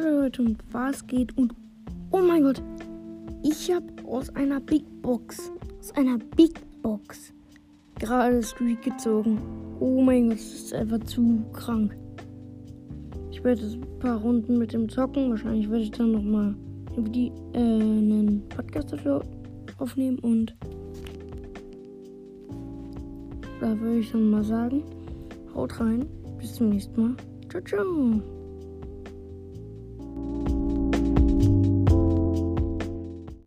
Leute und was geht und oh mein Gott, ich habe aus einer Big Box, aus einer Big Box gerade Streak gezogen. Oh mein Gott, das ist einfach zu krank. Ich werde ein paar Runden mit dem zocken. Wahrscheinlich werde ich dann nochmal äh, einen Podcast dafür aufnehmen und da würde ich dann mal sagen, haut rein, bis zum nächsten Mal. Ciao, ciao.